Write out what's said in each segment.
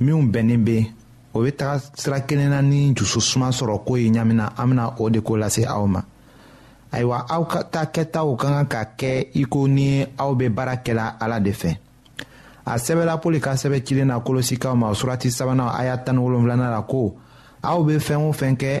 minnu bɛnnen bɛ o bɛ taga sira kelen na ni dusu suma sɔrɔ ko ye ɲamina an bɛna o de ko lase aw ma ayiwa aw ka taa kɛtaw ka kan ka kɛ i ko ni aw bɛ baara kɛla ala de fɛ a sɛbɛla poli ka sɛbɛn cilen na kolosikaw ma surati sabanan a y'a tan ni wolonwulanan la ko aw bɛ fɛn o fɛn kɛ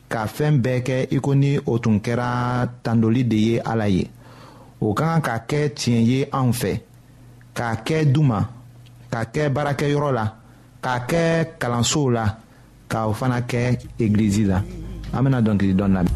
ka fɛɛn bɛɛ kɛ i ko ni o tun kɛra tandoli de ye ala ye o ka kan ka kɛ tiɲɛ ye anw fɛ k'a kɛ du ma k'a kɛ baarakɛyɔrɔ la k'a kɛ kalansow la k'o fana kɛ egilizi la an bɛna dɔnkili dɔn lamɛn.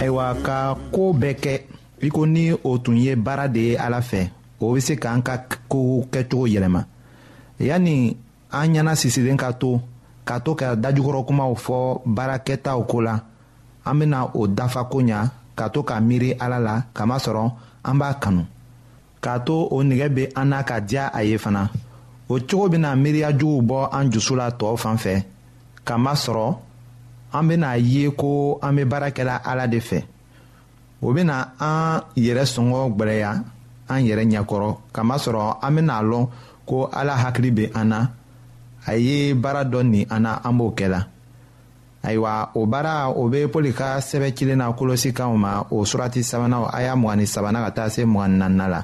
ayiwa ka ko bɛɛ kɛ i ko ni o tun ye baara de ye ala fɛ o bɛ se k'an ka kow kɛcogo yɛlɛma yanni an ɲɛna sisilen ka to ka to ka dajukɔrɔ kumaw fɔ baara kɛtaw ko la an bɛna o dafa ko ɲa ka to ka miiri ala la kamasɔrɔ an b'a kanu k'a to o nɛgɛ bɛ an na ka diya a ye fana o cogo bɛna miiriya juguw bɔ an dusu la tɔw fan fɛ k'a masɔrɔ an bɛna a ye ko an bɛ baara kɛla ala de fɛ o bɛna an yɛrɛ sɔngɔ gɛlɛya an yɛrɛ ɲɛkɔrɔ k'a masɔrɔ an bɛna a lɔn ko ala hakili bɛ an na a ye baara dɔ nin an na an b'o kɛ la ayiwa o baara o bɛ pɔli ka sɛbɛ cilen na kolosi kanw ma o surati sabanan a y'a mugan ni sabanan ka taa se mugan ni naaninan la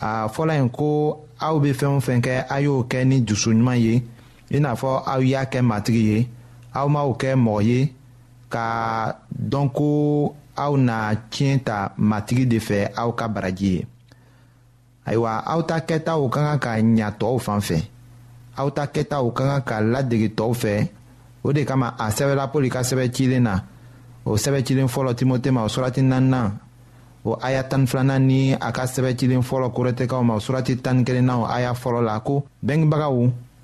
a fɔla yen ko aw bɛ fɛn o fɛn kɛ a y'o kɛ ni dusu ɲuman ye i n'a fɔ aw y'a kɛ matigi ye aw m'aw kɛ mɔgɔ ye ka dɔn ko aw na tiɲɛ ta matigi de fɛ aw ka baraji ye ayiwa aw ta kɛtaw ka kan ka ɲa tɔw fan fɛ aw ta kɛtaw ka kan ka ladege tɔw fɛ o de kama a sɛbɛla pɔli ka sɛbɛn cilen na o sɛbɛn cilen fɔlɔ timote ma o surati naaninan o aya tan ni filanan ni a ka sɛbɛn cilen fɔlɔ korɛtɛkaw ma o surati tan ni kelennan o aya fɔlɔ la ko bɛngebagaw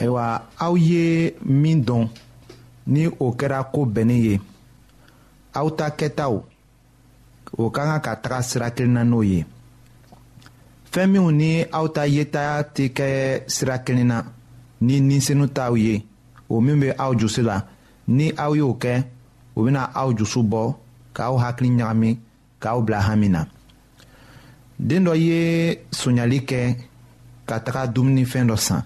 ayiwa aw ye min dɔn ni o kɛra ko bɛnnen ye aw ta kɛtaw o ka kan ka taga sira kelen na n'o ye fɛn minnu ni aw ta yeta tɛ kɛ sira kelen na ni ninsenu t'aw ye o min bɛ aw jusi la ni aw y'o kɛ o bɛna aw jusu bɔ k'aw hakili ɲagami k'aw bila hami na den dɔ ye sonyali kɛ ka taga dumunifɛn dɔ san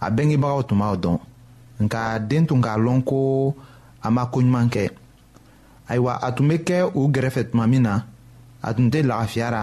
a bɛngebagaw tun b'aw dɔn nka den tun k'a lɔn ko a ma ko ɲuman kɛ ayiwa a tun bɛ kɛ u gɛrɛfɛ tuma min na a tun tɛ lagafiyara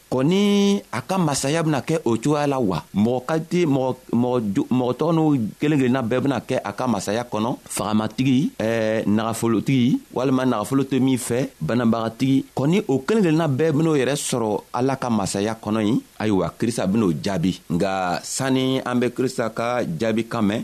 ko ni a ka masaya bɛna kɛ o cogoya la wa mɔgɔ ka di mɔgɔ tɔgɔ n'u kelen kelenna bɛɛ bɛna kɛ a ka masaya kɔnɔ fagamatigi ɛɛ nagafolotigi walima nagafolo tɛ min fɛ banabagatigi kɔni o kelen kelenna bɛɛ ben'o yɛrɛ sɔrɔ ala ka masaya kɔnɔ ye ayiwa krista ben'o jaabi nka sanni an be krista ka jaabi kan mɛn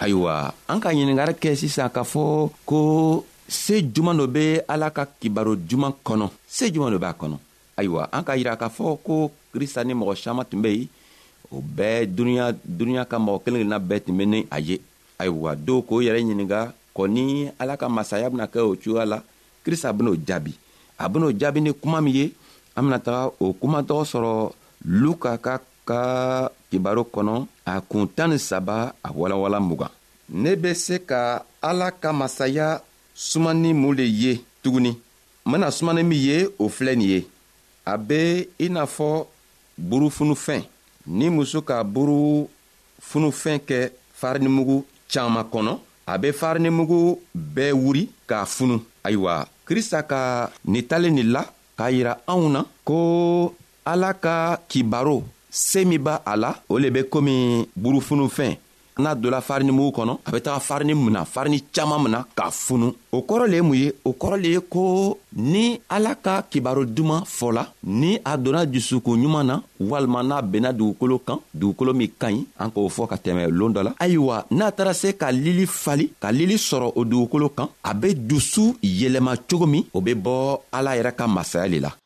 ayiwa an ka ɲiningari kɛ sisan k'a fɔ ko se juman dɔ bɛ ala ka kibaro juman kɔnɔ se juman dɔ b'a kɔnɔ ayiwa an ka yira k'a fɔ ko krista ni mɔgɔ siaman tun bɛ yen o bɛɛ dunuya dunuya ka mɔgɔ kelen kelenna bɛɛ tun bɛ ni a ye ayiwa dɔw k'o yɛrɛ ɲininka kɔni ala ka masaya bɛna kɛ o cogoya la krista ben'o jaabi a ben'o jaabi ni kuma min ye an bena taga o kuma tɔgɔ sɔrɔ luka ka ka kibaro kɔnɔ a kun tan ni saba a walawala mugan ne be se ka ala ka masaya sumani mun le ye tuguni n bena sumani min ye o filɛ nin ye a be i n'a fɔ burufunufɛn ni muso ka buru funufɛn kɛ farinimugu caman kɔnɔ a bɛ farinimugu bɛɛ wuri k'a funu ayiwa krista ka nitalen nin la k'a yira anw na ko ala ka kibaro se min b'a a la o le bɛ komi burufunufɛn n'a dola farinimugu kɔnɔ a bɛ taga farini mina farini caman mina k'a funu o kɔrɔ le ye mun ye o kɔrɔ le ye ko ni ala ka kibaro duman fɔla ni a donna dusukun ɲuman na walima n'a benna dugukolo kan dugukolo min ka ɲi an k'o fɔ ka tɛmɛ loon dɔ la ayiwa n'a taara se ka lili fali ka lili sɔrɔ o dugukolo kan a be dusu yɛlɛma cogo min o be bɔ ala yɛrɛ ka masaya le la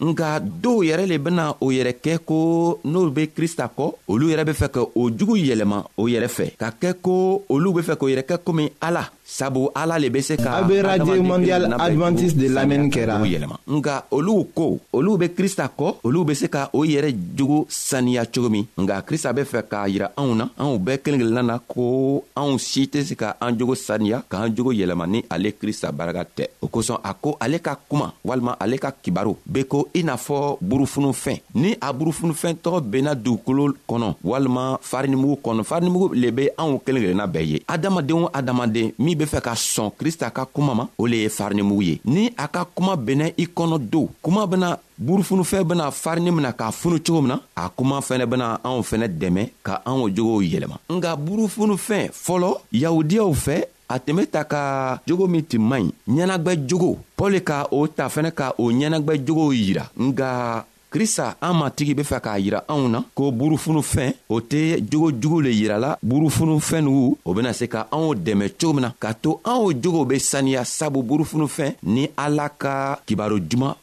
nka dɔw yɛrɛ le bena o yɛrɛ kɛ ko n'olu be krista kɔ olu yɛrɛ be fɛ ka o jugu yɛlɛma o yɛrɛ fɛ ka kɛ ko olu be fɛ k'o yɛrɛ kɛ komi ala sabu ala le be se ka a be radio mondial advantiste de lamɛnni kɛra yɛlɛma nka olu ko olu be krista kɔ olu be se ka o yɛrɛ jogo saniya cogo min nka krista be fɛ k'a yira anw na anw bɛɛ kelen kelenna na ko anw si tɛ se ka an jogo saniya k'an jogo yɛlɛma ni ale krista baraka tɛ o kosɔn a ko ale ka kuma walima ale ka kibaru be ko i n'a fɔ burufunufɛn ni a burufunufɛn tɔgɔ benna dugukolo kɔnɔ walima farinimugu kɔnɔ farinimugu le be anw kelen kelenna bɛɛ ye adamaden o adamaden min be fɛ ka sɔn krista ka kuma ma o le ye farinimugu ye ni a ka kuma benna i kɔnɔ don kuma bena burufunufɛn bena farini mina k'a funu cogo min na a kuma fɛnɛ bena anw fɛnɛ dɛmɛ ka an o jogow yɛlɛma nga burufunufɛn fɔlɔ yahudiyaw fɛ a tun be ta ka jogo min tun man ɲi ɲɛnagwɛ jogo pɔli ka o ta fɛnɛ ka o ɲɛnagwɛ jogow yira nga krista an matigi be fɛ k'a yira anw na ko burufunufɛn o tɛ jogo jugu le yirala burufunufɛn nugu o bena se ka anw dɛmɛ cogo min na k'a to anw jogow be saniya sabu burufunufɛn ni ala ka kibaro juman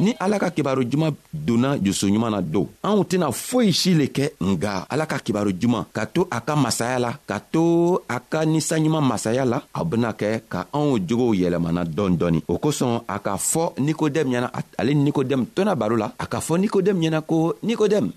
ni ala ka kibaru juman donna jusu ɲuman na don anw tɛna foyi si le kɛ nga ala ka kibaru juman ka to a ka masaya la ka to a ka ninsanɲuman masaya la a bena kɛ ka anw jogow yɛlɛmana dɔɔni dɔɔni o kosɔn a k'a fɔ nikodɛmu ɲɛna ale nikodɛmu tɔna baro la a k'a fɔ nikodɛmu ɲɛna ko nikodɛmu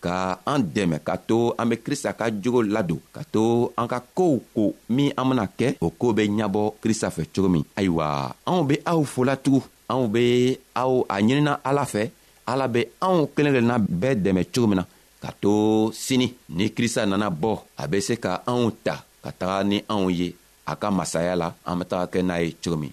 ka an dɛmɛ ka to an be krista ka jogo ladon ka to an ka koow ko min an bena kɛ o koo be ɲabɔ krista fɛ cogo min ayiwa anw be aw fola tugu anw be aw a ɲinina ala fɛ ala be anw kelen kelenna bɛɛ dɛmɛ cogo min na ka to sini ni krista nana bɔ a be se ka anw ta ka taga ni anw ye a ka masaya la an be taga kɛ n'a ye cogo min